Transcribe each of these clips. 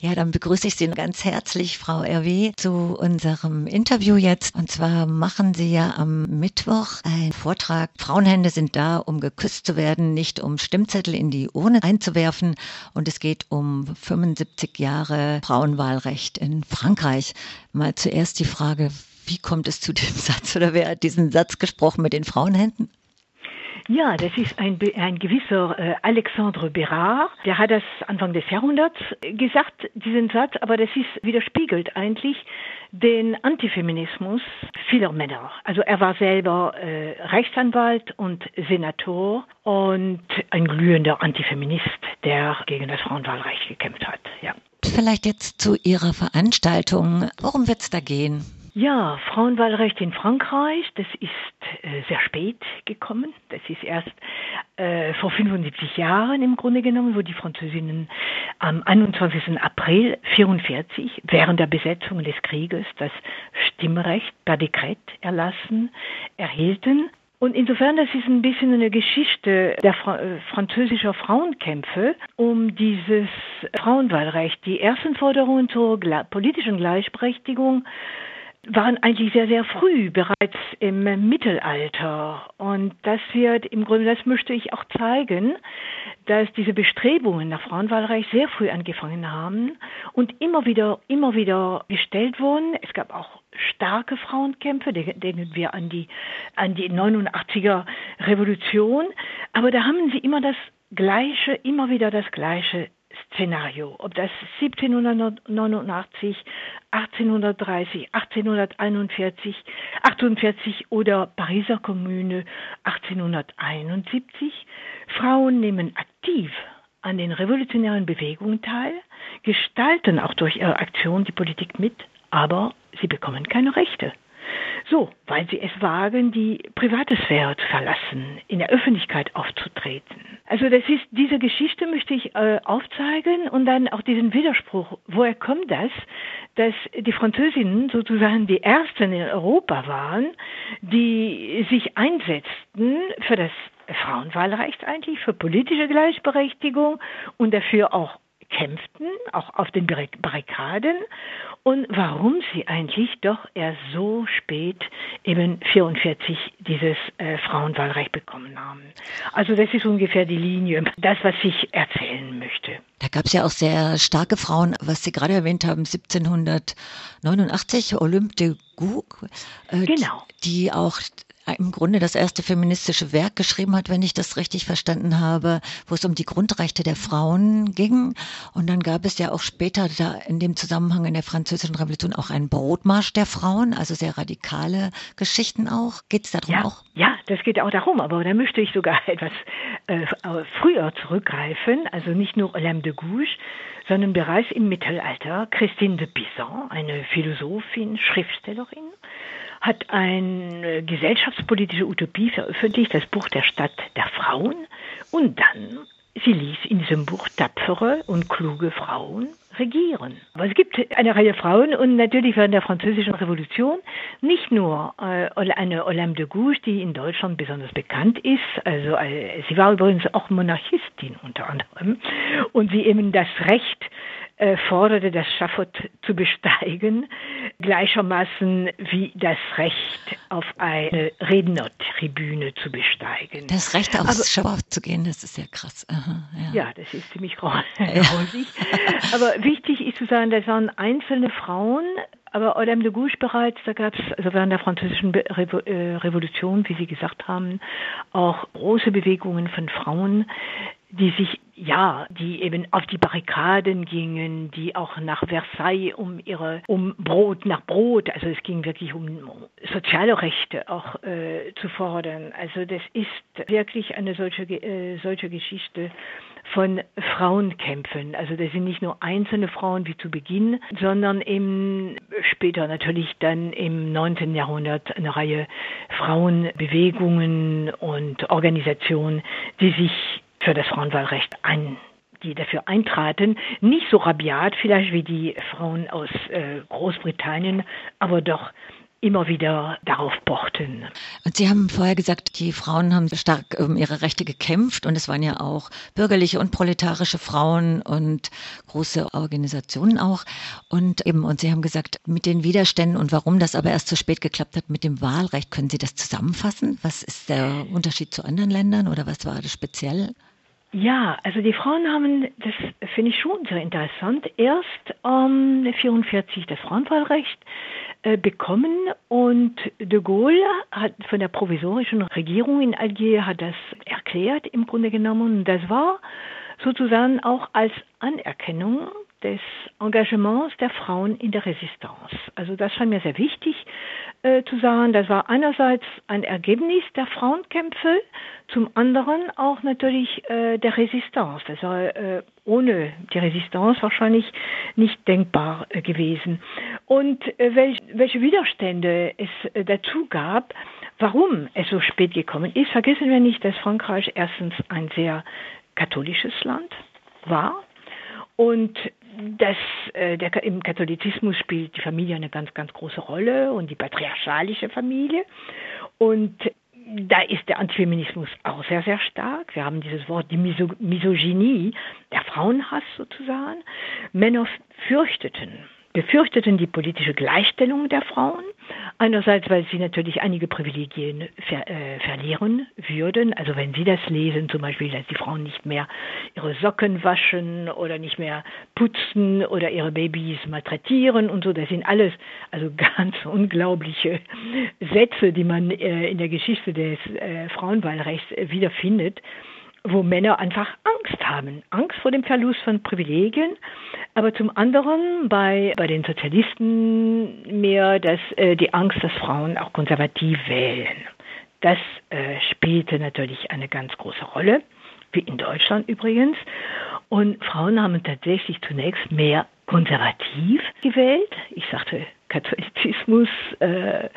Ja, dann begrüße ich Sie ganz herzlich, Frau RW, zu unserem Interview jetzt. Und zwar machen Sie ja am Mittwoch einen Vortrag. Frauenhände sind da, um geküsst zu werden, nicht um Stimmzettel in die Urne einzuwerfen. Und es geht um 75 Jahre Frauenwahlrecht in Frankreich. Mal zuerst die Frage, wie kommt es zu dem Satz oder wer hat diesen Satz gesprochen mit den Frauenhänden? Ja, das ist ein, ein gewisser äh, Alexandre Bérard, der hat das Anfang des Jahrhunderts gesagt, diesen Satz, aber das ist, widerspiegelt eigentlich den Antifeminismus vieler Männer. Also er war selber äh, Rechtsanwalt und Senator und ein glühender Antifeminist, der gegen das Frauenwahlrecht gekämpft hat. Ja. Vielleicht jetzt zu Ihrer Veranstaltung. Worum wird es da gehen? Ja, Frauenwahlrecht in Frankreich, das ist äh, sehr spät gekommen. Das ist erst äh, vor 75 Jahren im Grunde genommen, wo die Französinnen am 21. April 44 während der Besetzung des Krieges das Stimmrecht per Dekret erlassen erhielten. Und insofern, das ist ein bisschen eine Geschichte der Fra äh, französischer Frauenkämpfe um dieses Frauenwahlrecht. Die ersten Forderungen zur politischen Gleichberechtigung waren eigentlich sehr, sehr früh, bereits im Mittelalter. Und das wird im Grunde, das möchte ich auch zeigen, dass diese Bestrebungen nach Frauenwahlrecht sehr früh angefangen haben und immer wieder, immer wieder gestellt wurden. Es gab auch starke Frauenkämpfe, denken wir an die, an die 89er Revolution. Aber da haben sie immer das Gleiche, immer wieder das Gleiche Szenario, ob das 1789, 1830, 1841, 48 oder Pariser Kommune 1871. Frauen nehmen aktiv an den revolutionären Bewegungen teil, gestalten auch durch ihre Aktion die Politik mit, aber sie bekommen keine Rechte. So, weil sie es wagen, die private Sphäre zu verlassen, in der Öffentlichkeit aufzutreten. Also das ist diese Geschichte möchte ich äh, aufzeigen und dann auch diesen Widerspruch. Woher kommt das, dass die Französinnen sozusagen die ersten in Europa waren, die sich einsetzten für das Frauenwahlrecht eigentlich, für politische Gleichberechtigung und dafür auch kämpften, auch auf den Barrikaden und warum sie eigentlich doch erst so spät eben 44 dieses äh, Frauenwahlrecht bekommen haben. Also das ist ungefähr die Linie, das, was ich erzählen möchte. Da gab es ja auch sehr starke Frauen, was Sie gerade erwähnt haben, 1789 Olympe de Gouges, äh, genau. die auch im Grunde das erste feministische Werk geschrieben hat, wenn ich das richtig verstanden habe, wo es um die Grundrechte der Frauen ging. Und dann gab es ja auch später da in dem Zusammenhang in der Französischen Revolution auch einen Brotmarsch der Frauen, also sehr radikale Geschichten auch. Geht es darum ja, auch? Ja, das geht auch darum, aber da möchte ich sogar etwas äh, früher zurückgreifen, also nicht nur Olympe de Gouges, sondern bereits im Mittelalter Christine de Pizan, eine Philosophin, Schriftstellerin, hat eine gesellschaftspolitische Utopie veröffentlicht, das Buch der Stadt der Frauen. Und dann, sie ließ in diesem Buch tapfere und kluge Frauen regieren. Aber es gibt eine Reihe Frauen und natürlich während der Französischen Revolution nicht nur äh, eine Olympe de Gouges, die in Deutschland besonders bekannt ist. Also äh, sie war übrigens auch Monarchistin unter anderem und sie eben das Recht äh, forderte, das Schafott zu besteigen, gleichermaßen wie das Recht auf eine Rednertribüne zu besteigen. Das Recht aufs Schafott zu gehen, das ist ja krass. Aha, ja. ja. das ist ziemlich grausig. Ja. Aber wichtig ist zu sagen, das waren einzelne Frauen, aber Olympe de Gouges bereits, da gab es also während der französischen äh, Revolution, wie Sie gesagt haben, auch große Bewegungen von Frauen, die sich, ja, die eben auf die Barrikaden gingen, die auch nach Versailles um ihre, um Brot nach Brot, also es ging wirklich um soziale Rechte auch äh, zu fordern. Also das ist wirklich eine solche, äh, solche Geschichte von Frauenkämpfen. Also das sind nicht nur einzelne Frauen wie zu Beginn, sondern eben später natürlich dann im 19. Jahrhundert eine Reihe Frauenbewegungen und Organisationen, die sich für das Frauenwahlrecht ein die dafür eintraten, nicht so rabiat vielleicht wie die Frauen aus äh, Großbritannien, aber doch immer wieder darauf pochten. Und Sie haben vorher gesagt, die Frauen haben stark um ihre Rechte gekämpft und es waren ja auch bürgerliche und proletarische Frauen und große Organisationen auch. Und eben, und Sie haben gesagt, mit den Widerständen und warum das aber erst zu spät geklappt hat mit dem Wahlrecht, können Sie das zusammenfassen? Was ist der Unterschied zu anderen Ländern oder was war das speziell? Ja, also die Frauen haben, das finde ich schon sehr interessant, erst ähm, 44 das Frauenwahlrecht äh, bekommen und de Gaulle hat von der provisorischen Regierung in Algier hat das erklärt im Grunde genommen. Das war sozusagen auch als Anerkennung des Engagements der Frauen in der Resistance. Also das scheint mir sehr wichtig äh, zu sagen. Das war einerseits ein Ergebnis der Frauenkämpfe, zum anderen auch natürlich äh, der Resistance. Das war äh, ohne die Resistance wahrscheinlich nicht denkbar äh, gewesen. Und äh, welch, welche Widerstände es äh, dazu gab, warum es so spät gekommen ist, vergessen wir nicht, dass Frankreich erstens ein sehr katholisches Land war und das, äh, der, im Katholizismus spielt die Familie eine ganz, ganz große Rolle und die patriarchalische Familie. Und da ist der Antifeminismus auch sehr, sehr stark. Wir haben dieses Wort, die Miso Misogynie, der Frauenhass sozusagen. Männer fürchteten befürchteten die politische Gleichstellung der Frauen. Einerseits, weil sie natürlich einige Privilegien ver, äh, verlieren würden. Also wenn Sie das lesen, zum Beispiel, dass die Frauen nicht mehr ihre Socken waschen oder nicht mehr putzen oder ihre Babys malträtieren und so, das sind alles also ganz unglaubliche Sätze, die man äh, in der Geschichte des äh, Frauenwahlrechts wiederfindet wo Männer einfach Angst haben. Angst vor dem Verlust von Privilegien, aber zum anderen bei, bei den Sozialisten mehr dass, äh, die Angst, dass Frauen auch konservativ wählen. Das äh, spielte natürlich eine ganz große Rolle, wie in Deutschland übrigens. Und Frauen haben tatsächlich zunächst mehr konservativ gewählt. Ich sagte Katholizismus, äh,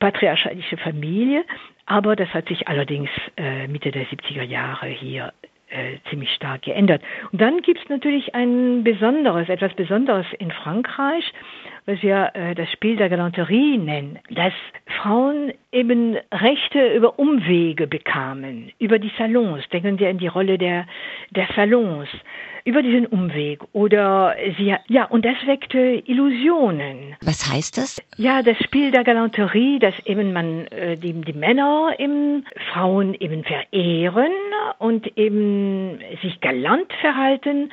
patriarchalische Familie. Aber das hat sich allerdings äh, Mitte der 70er Jahre hier äh, ziemlich stark geändert. Und dann gibt es natürlich ein besonderes, etwas Besonderes in Frankreich, was wir äh, das Spiel der Galanterie nennen, dass Frauen eben Rechte über Umwege bekamen, über die Salons. Denken Sie an die Rolle der, der Salons über diesen Umweg oder sie, ja, und das weckte Illusionen. Was heißt das? Ja, das Spiel der Galanterie, dass eben man äh, die, die Männer eben Frauen eben verehren und eben sich galant verhalten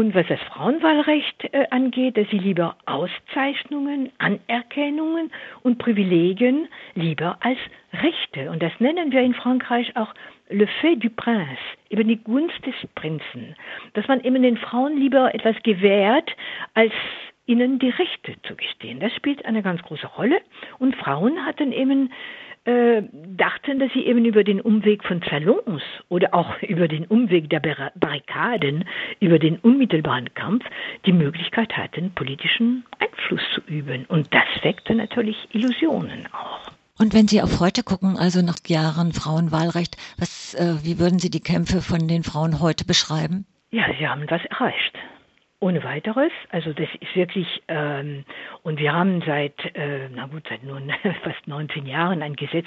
und was das Frauenwahlrecht äh, angeht, dass sie lieber Auszeichnungen, Anerkennungen und Privilegien lieber als Rechte. Und das nennen wir in Frankreich auch le fait du prince, eben die Gunst des Prinzen, dass man eben den Frauen lieber etwas gewährt, als ihnen die Rechte zu gestehen. Das spielt eine ganz große Rolle. Und Frauen hatten eben äh, dachten, dass sie eben über den Umweg von Salons oder auch über den Umweg der Barrikaden, über den unmittelbaren Kampf die Möglichkeit hatten, politischen Einfluss zu üben. Und das weckte natürlich Illusionen auch. Und wenn Sie auf heute gucken, also nach Jahren Frauenwahlrecht, was, äh, wie würden Sie die Kämpfe von den Frauen heute beschreiben? Ja, sie haben was erreicht. Ohne weiteres. Also das ist wirklich, ähm, und wir haben seit, äh, na gut, seit nun fast 19 Jahren ein Gesetz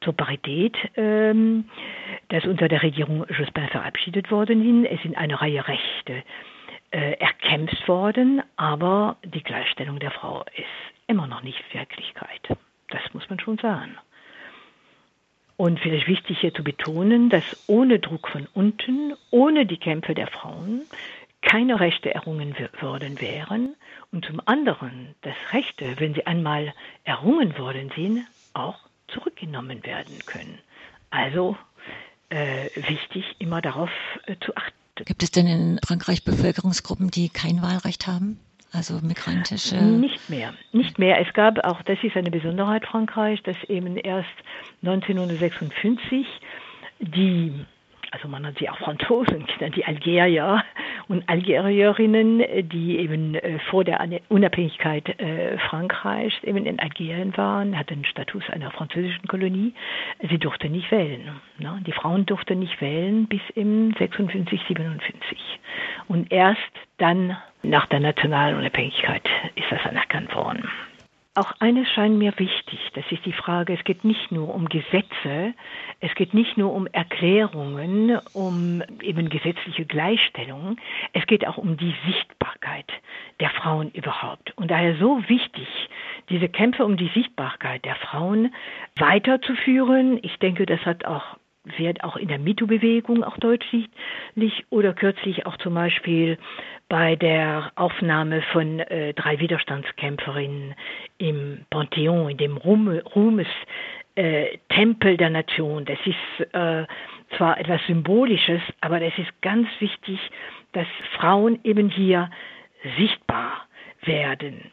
zur Parität, ähm, das unter der Regierung Jospin verabschiedet worden ist. Es sind eine Reihe Rechte äh, erkämpft worden, aber die Gleichstellung der Frau ist immer noch nicht Wirklichkeit. Das muss man schon sagen. Und vielleicht wichtig hier zu betonen, dass ohne Druck von unten, ohne die Kämpfe der Frauen, keine Rechte errungen worden wären und zum anderen, dass Rechte, wenn sie einmal errungen worden sind, auch zurückgenommen werden können. Also äh, wichtig, immer darauf äh, zu achten. Gibt es denn in Frankreich Bevölkerungsgruppen, die kein Wahlrecht haben? also migrantische? Nicht mehr, nicht mehr. Es gab auch, das ist eine Besonderheit Frankreich, dass eben erst 1956 die also man hat sie auch Franzosen genannt, die Algerier und Algerierinnen, die eben äh, vor der Unabhängigkeit äh, Frankreichs eben in Algerien waren, hatten Status einer französischen Kolonie. Sie durften nicht wählen. Ne? Die Frauen durften nicht wählen bis im 56, 57. Und erst dann nach der nationalen Unabhängigkeit ist das anerkannt worden. Auch eines scheint mir wichtig, das ist die Frage, es geht nicht nur um Gesetze, es geht nicht nur um Erklärungen, um eben gesetzliche Gleichstellung, es geht auch um die Sichtbarkeit der Frauen überhaupt. Und daher so wichtig, diese Kämpfe um die Sichtbarkeit der Frauen weiterzuführen. Ich denke, das hat auch wird auch in der MeToo-Bewegung auch deutlich oder kürzlich auch zum Beispiel bei der Aufnahme von äh, drei Widerstandskämpferinnen im Pantheon, in dem Ruhmes, Ruhmes äh, Tempel der Nation. Das ist äh, zwar etwas Symbolisches, aber das ist ganz wichtig, dass Frauen eben hier sichtbar werden.